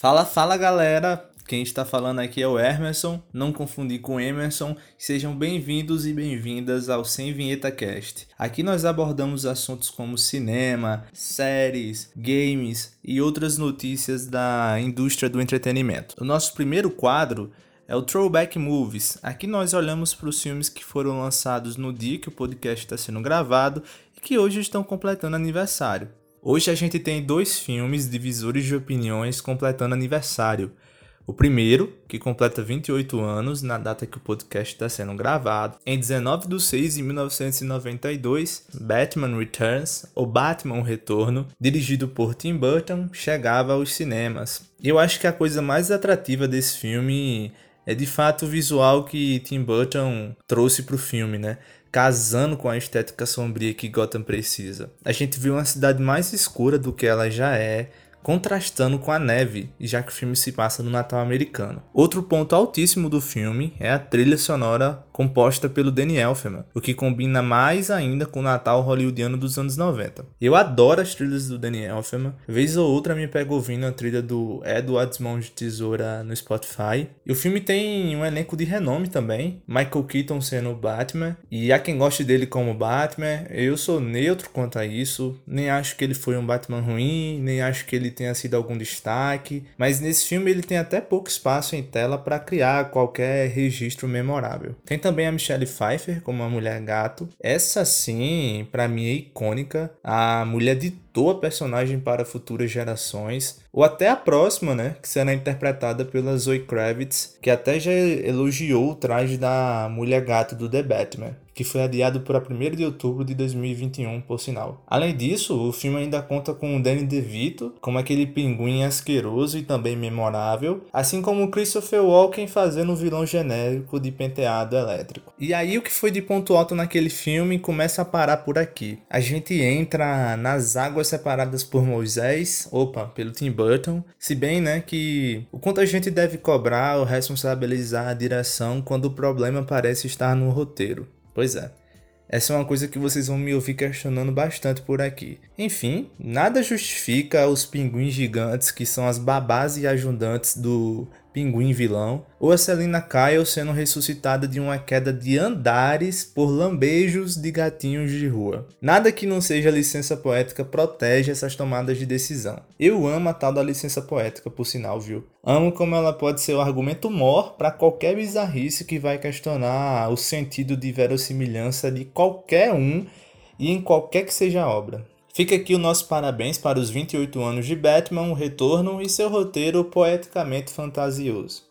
Fala, fala galera! Quem está falando aqui é o Emerson, não confundir com Emerson. Sejam bem-vindos e bem-vindas ao Sem Vinheta Cast. Aqui nós abordamos assuntos como cinema, séries, games e outras notícias da indústria do entretenimento. O nosso primeiro quadro é o Throwback Movies. Aqui nós olhamos para os filmes que foram lançados no dia que o podcast está sendo gravado e que hoje estão completando aniversário. Hoje a gente tem dois filmes divisores de opiniões completando aniversário. O primeiro, que completa 28 anos na data que o podcast está sendo gravado, em 19 de 6 de 1992, Batman Returns, ou Batman o Retorno, dirigido por Tim Burton, chegava aos cinemas. Eu acho que a coisa mais atrativa desse filme é de fato o visual que Tim Burton trouxe para o filme, né? casando com a estética sombria que Gotham precisa. A gente viu uma cidade mais escura do que ela já é, contrastando com a neve, já que o filme se passa no Natal americano. Outro ponto altíssimo do filme é a trilha sonora composta pelo Danny Elfman, o que combina mais ainda com o Natal hollywoodiano dos anos 90. Eu adoro as trilhas do Danny Elfman, vez ou outra me pego ouvindo a trilha do Edward Mão de Tesoura no Spotify. E o filme tem um elenco de renome também, Michael Keaton sendo o Batman, e há quem goste dele como Batman, eu sou neutro quanto a isso, nem acho que ele foi um Batman ruim, nem acho que ele tenha sido algum destaque, mas nesse filme ele tem até pouco espaço em tela para criar qualquer registro memorável. Tem também a Michelle Pfeiffer como a mulher gato. Essa sim, para mim é icônica. A mulher ditou a personagem para futuras gerações, ou até a próxima, né, que será interpretada pela Zoe Kravitz, que até já elogiou o traje da mulher gato do The Batman que foi adiado para 1 de outubro de 2021, por sinal. Além disso, o filme ainda conta com Danny DeVito como aquele pinguim asqueroso e também memorável, assim como Christopher Walken fazendo o vilão genérico de penteado elétrico. E aí o que foi de ponto alto naquele filme começa a parar por aqui. A gente entra nas águas separadas por Moisés, opa, pelo Tim Burton, se bem, né, que o quanto a gente deve cobrar ou responsabilizar a direção quando o problema parece estar no roteiro. Pois é. Essa é uma coisa que vocês vão me ouvir questionando bastante por aqui. Enfim, nada justifica os pinguins gigantes que são as babás e ajudantes do pinguim vilão, ou a Selina Kyle sendo ressuscitada de uma queda de andares por lambejos de gatinhos de rua. Nada que não seja licença poética protege essas tomadas de decisão. Eu amo a tal da licença poética, por sinal, viu? Amo como ela pode ser o argumento mor para qualquer bizarrice que vai questionar o sentido de verossimilhança de qualquer um e em qualquer que seja a obra. Fica aqui o nosso parabéns para os 28 anos de Batman, o retorno e seu roteiro poeticamente fantasioso.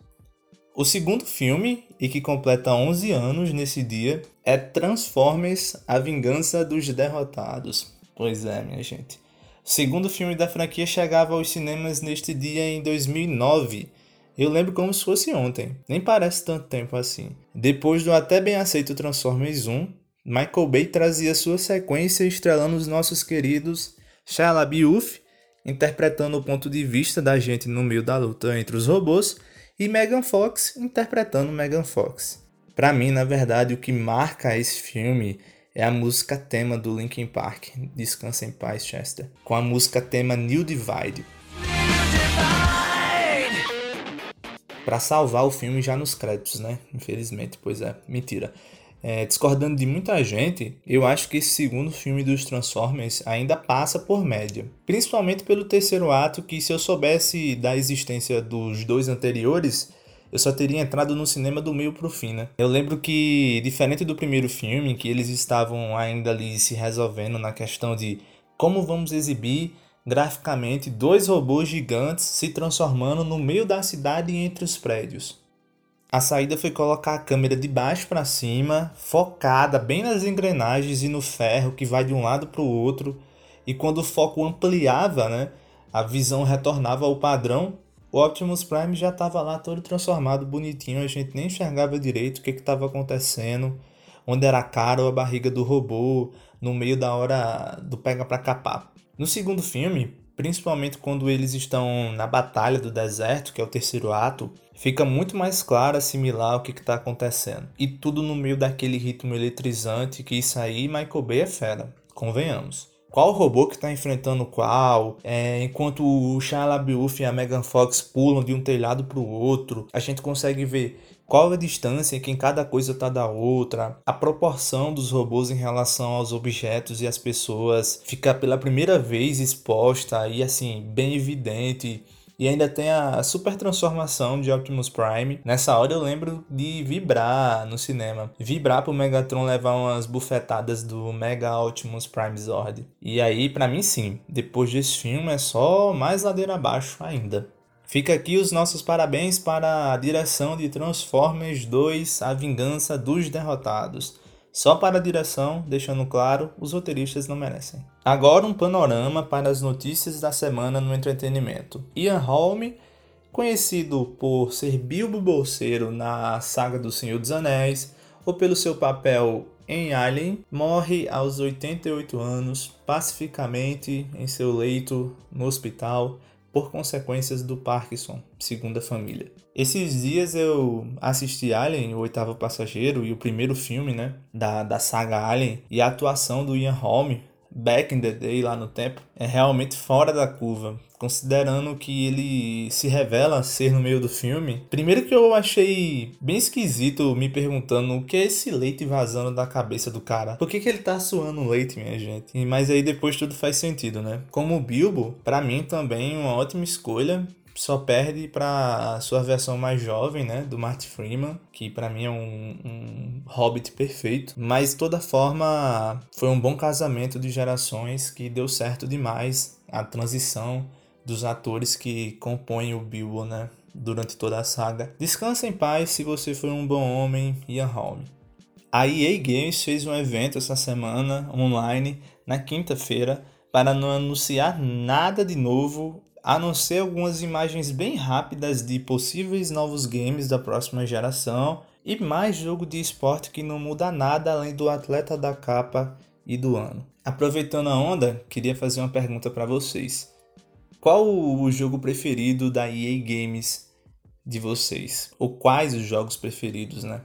O segundo filme, e que completa 11 anos nesse dia, é Transformers A Vingança dos Derrotados. Pois é, minha gente. O segundo filme da franquia chegava aos cinemas neste dia em 2009. Eu lembro como se fosse ontem, nem parece tanto tempo assim. Depois do até bem aceito Transformers 1, Michael Bay trazia sua sequência estrelando os nossos queridos Shia LaBeouf, interpretando o ponto de vista da gente no meio da luta entre os robôs, e Megan Fox interpretando Megan Fox. Para mim, na verdade, o que marca esse filme é a música tema do Linkin Park, Descansa em Paz, Chester, com a música tema New Divide. Para salvar o filme já nos créditos, né? Infelizmente, pois é, mentira. É, discordando de muita gente, eu acho que esse segundo filme dos Transformers ainda passa por média. Principalmente pelo terceiro ato, que se eu soubesse da existência dos dois anteriores, eu só teria entrado no cinema do meio pro fim, né? Eu lembro que, diferente do primeiro filme, que eles estavam ainda ali se resolvendo na questão de como vamos exibir graficamente dois robôs gigantes se transformando no meio da cidade entre os prédios. A saída foi colocar a câmera de baixo para cima, focada bem nas engrenagens e no ferro que vai de um lado para o outro. E quando o foco ampliava, né, a visão retornava ao padrão. O Optimus Prime já estava lá todo transformado, bonitinho, a gente nem enxergava direito o que estava acontecendo, onde era a cara ou a barriga do robô, no meio da hora do pega para capar. No segundo filme, principalmente quando eles estão na batalha do deserto, que é o terceiro ato, fica muito mais claro assimilar o que está acontecendo. E tudo no meio daquele ritmo eletrizante que isso aí Michael Bay é fera, convenhamos. Qual robô que está enfrentando qual, é, enquanto o Shia LaBeouf e a Megan Fox pulam de um telhado para o outro, a gente consegue ver qual a distância que cada coisa está da outra, a proporção dos robôs em relação aos objetos e as pessoas fica pela primeira vez exposta e assim bem evidente e ainda tem a super transformação de Optimus Prime. Nessa hora eu lembro de vibrar no cinema. Vibrar pro Megatron levar umas bufetadas do Mega Optimus Prime Zord. E aí, para mim sim, depois desse filme é só mais ladeira abaixo ainda. Fica aqui os nossos parabéns para a direção de Transformers 2 A Vingança dos Derrotados. Só para a direção, deixando claro, os roteiristas não merecem. Agora um panorama para as notícias da semana no entretenimento. Ian Holm, conhecido por ser Bilbo Bolseiro na saga do Senhor dos Anéis, ou pelo seu papel em Alien, morre aos 88 anos, pacificamente em seu leito no hospital, por consequências do Parkinson, segundo a família. Esses dias eu assisti Alien, o oitavo passageiro, e o primeiro filme, né, da, da saga Alien, e a atuação do Ian Holm, back in the day, lá no tempo, é realmente fora da curva considerando que ele se revela ser no meio do filme. Primeiro que eu achei bem esquisito me perguntando o que é esse leite vazando da cabeça do cara. Por que, que ele tá suando leite, minha gente? Mas aí depois tudo faz sentido, né? Como Bilbo, para mim também uma ótima escolha só perde para sua versão mais jovem, né, do Martin Freeman, que para mim é um, um hobbit perfeito. Mas de toda forma, foi um bom casamento de gerações que deu certo demais a transição dos atores que compõem o Bilbo, né? Durante toda a saga. Descansa em paz se você for um bom homem, Ian Holm. A EA Games fez um evento essa semana online, na quinta-feira, para não anunciar nada de novo, a não ser algumas imagens bem rápidas de possíveis novos games da próxima geração e mais jogo de esporte que não muda nada além do atleta da capa e do ano. Aproveitando a onda, queria fazer uma pergunta para vocês. Qual o jogo preferido da EA Games de vocês? Ou quais os jogos preferidos, né?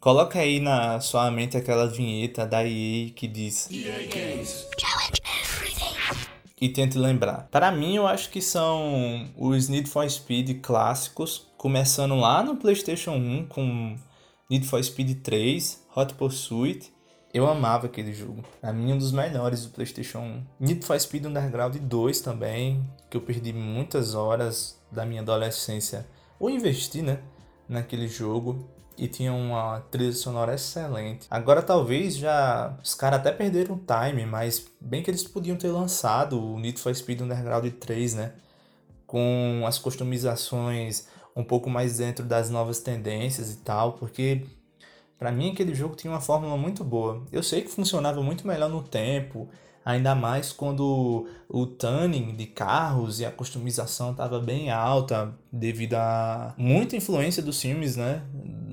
Coloca aí na sua mente aquela vinheta da EA que diz EA Games. E tente lembrar. Para mim, eu acho que são os Need for Speed clássicos, começando lá no PlayStation 1 com Need for Speed 3, Hot Pursuit eu amava aquele jogo. Pra mim, um dos melhores do PlayStation 1. Need for Speed Underground 2 também, que eu perdi muitas horas da minha adolescência. Ou investi, né? Naquele jogo. E tinha uma trilha sonora excelente. Agora talvez já os caras até perderam o time, mas bem que eles podiam ter lançado o Need for Speed Underground 3, né? Com as customizações um pouco mais dentro das novas tendências e tal, porque para mim, aquele jogo tinha uma fórmula muito boa. Eu sei que funcionava muito melhor no tempo, ainda mais quando o tuning de carros e a customização estava bem alta devido a muita influência dos filmes, né?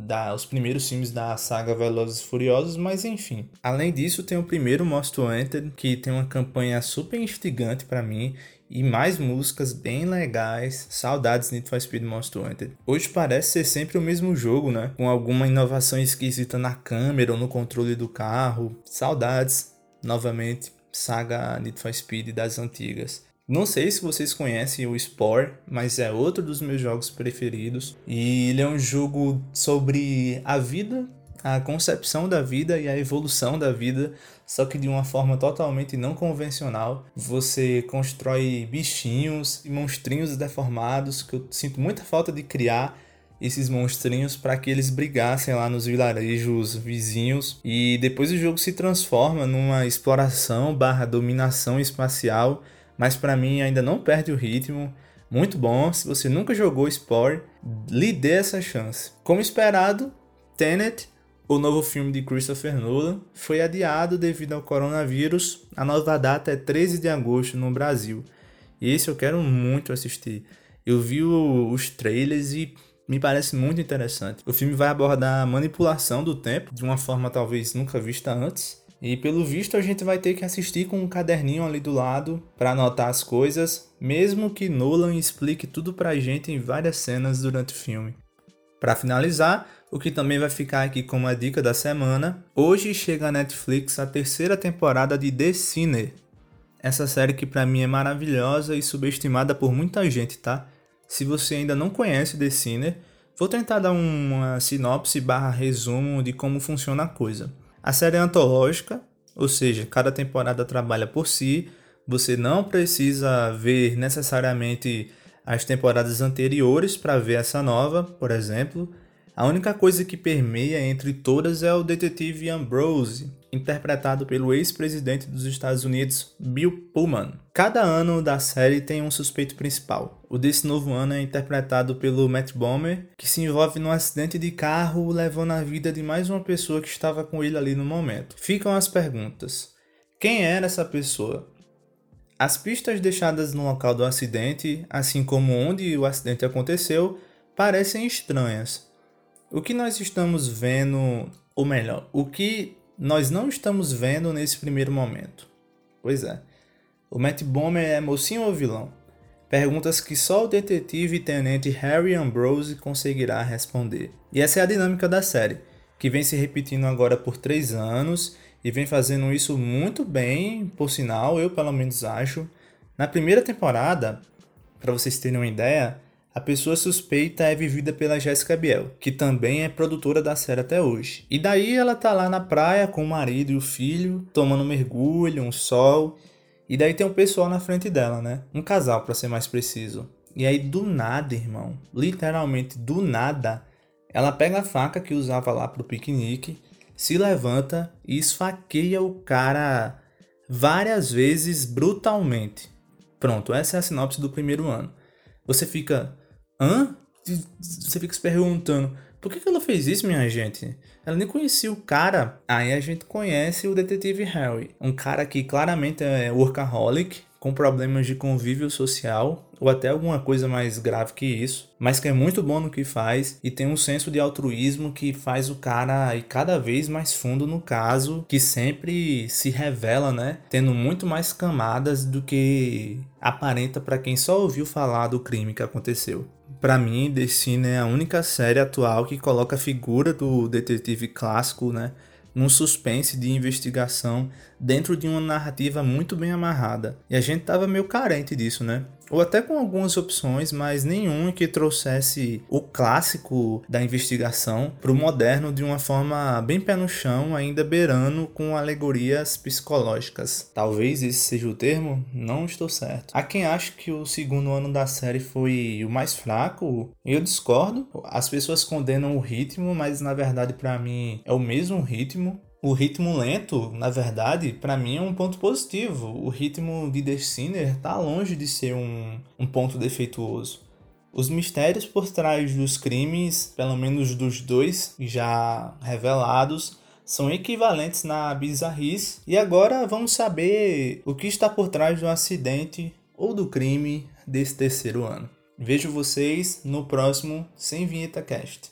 Da, os primeiros filmes da saga Velozes e Furiosos, mas enfim. Além disso, tem o primeiro Most Wanted, que tem uma campanha super instigante para mim e mais músicas bem legais. Saudades Need for Speed Most Wanted. Hoje parece ser sempre o mesmo jogo, né? Com alguma inovação esquisita na câmera ou no controle do carro. Saudades, novamente, saga Need for Speed das antigas. Não sei se vocês conhecem o Spore, mas é outro dos meus jogos preferidos. E ele é um jogo sobre a vida a concepção da vida e a evolução da vida, só que de uma forma totalmente não convencional. Você constrói bichinhos e monstrinhos deformados, que eu sinto muita falta de criar esses monstrinhos para que eles brigassem lá nos vilarejos vizinhos e depois o jogo se transforma numa exploração barra dominação espacial, mas para mim ainda não perde o ritmo. Muito bom, se você nunca jogou Spore, lhe dê essa chance. Como esperado, Tenet o novo filme de Christopher Nolan foi adiado devido ao coronavírus. A nova data é 13 de agosto no Brasil. E esse eu quero muito assistir. Eu vi os trailers e me parece muito interessante. O filme vai abordar a manipulação do tempo de uma forma talvez nunca vista antes. E pelo visto a gente vai ter que assistir com um caderninho ali do lado para anotar as coisas, mesmo que Nolan explique tudo pra gente em várias cenas durante o filme. Para finalizar, o que também vai ficar aqui como a dica da semana. Hoje chega à Netflix a terceira temporada de The Sinner, Essa série que para mim é maravilhosa e subestimada por muita gente, tá? Se você ainda não conhece The Sinner, vou tentar dar uma sinopse barra resumo de como funciona a coisa. A série é antológica, ou seja, cada temporada trabalha por si, você não precisa ver necessariamente as temporadas anteriores para ver essa nova, por exemplo. A única coisa que permeia entre todas é o detetive Ambrose, interpretado pelo ex-presidente dos Estados Unidos, Bill Pullman. Cada ano da série tem um suspeito principal. O desse novo ano é interpretado pelo Matt Bomer, que se envolve num acidente de carro levando a vida de mais uma pessoa que estava com ele ali no momento. Ficam as perguntas: quem era essa pessoa? As pistas deixadas no local do acidente, assim como onde o acidente aconteceu, parecem estranhas. O que nós estamos vendo, ou melhor, o que nós não estamos vendo nesse primeiro momento? Pois é. O Matt Bomer é mocinho ou vilão? Perguntas que só o detetive e tenente Harry Ambrose conseguirá responder. E essa é a dinâmica da série, que vem se repetindo agora por três anos e vem fazendo isso muito bem, por sinal, eu pelo menos acho. Na primeira temporada, para vocês terem uma ideia, a pessoa suspeita é vivida pela Jessica Biel, que também é produtora da série até hoje. E daí ela tá lá na praia com o marido e o filho, tomando um mergulho, um sol, e daí tem um pessoal na frente dela, né? Um casal, para ser mais preciso. E aí do nada, irmão, literalmente do nada, ela pega a faca que usava lá pro piquenique, se levanta e esfaqueia o cara várias vezes brutalmente. Pronto, essa é a sinopse do primeiro ano. Você fica, hã? Você fica se perguntando, por que, ela fez isso, minha gente? Ela nem conhecia o cara. Aí a gente conhece o detetive Harry, um cara que claramente é workaholic, com problemas de convívio social ou até alguma coisa mais grave que isso, mas que é muito bom no que faz e tem um senso de altruísmo que faz o cara ir cada vez mais fundo no caso, que sempre se revela, né, tendo muito mais camadas do que aparenta para quem só ouviu falar do crime que aconteceu. Para mim, The Cine é a única série atual que coloca a figura do detetive clássico, né, num suspense de investigação dentro de uma narrativa muito bem amarrada. E a gente tava meio carente disso, né? Ou até com algumas opções, mas nenhum que trouxesse o clássico da investigação para o moderno de uma forma bem pé no chão, ainda beirando com alegorias psicológicas. Talvez esse seja o termo, não estou certo. Há quem ache que o segundo ano da série foi o mais fraco, eu discordo. As pessoas condenam o ritmo, mas na verdade para mim é o mesmo ritmo o ritmo lento, na verdade, para mim é um ponto positivo. O ritmo de The Sinner tá longe de ser um, um ponto defeituoso. Os mistérios por trás dos crimes, pelo menos dos dois já revelados, são equivalentes na bizarrice. E agora vamos saber o que está por trás do acidente ou do crime desse terceiro ano. Vejo vocês no próximo Sem Vinheta Cast.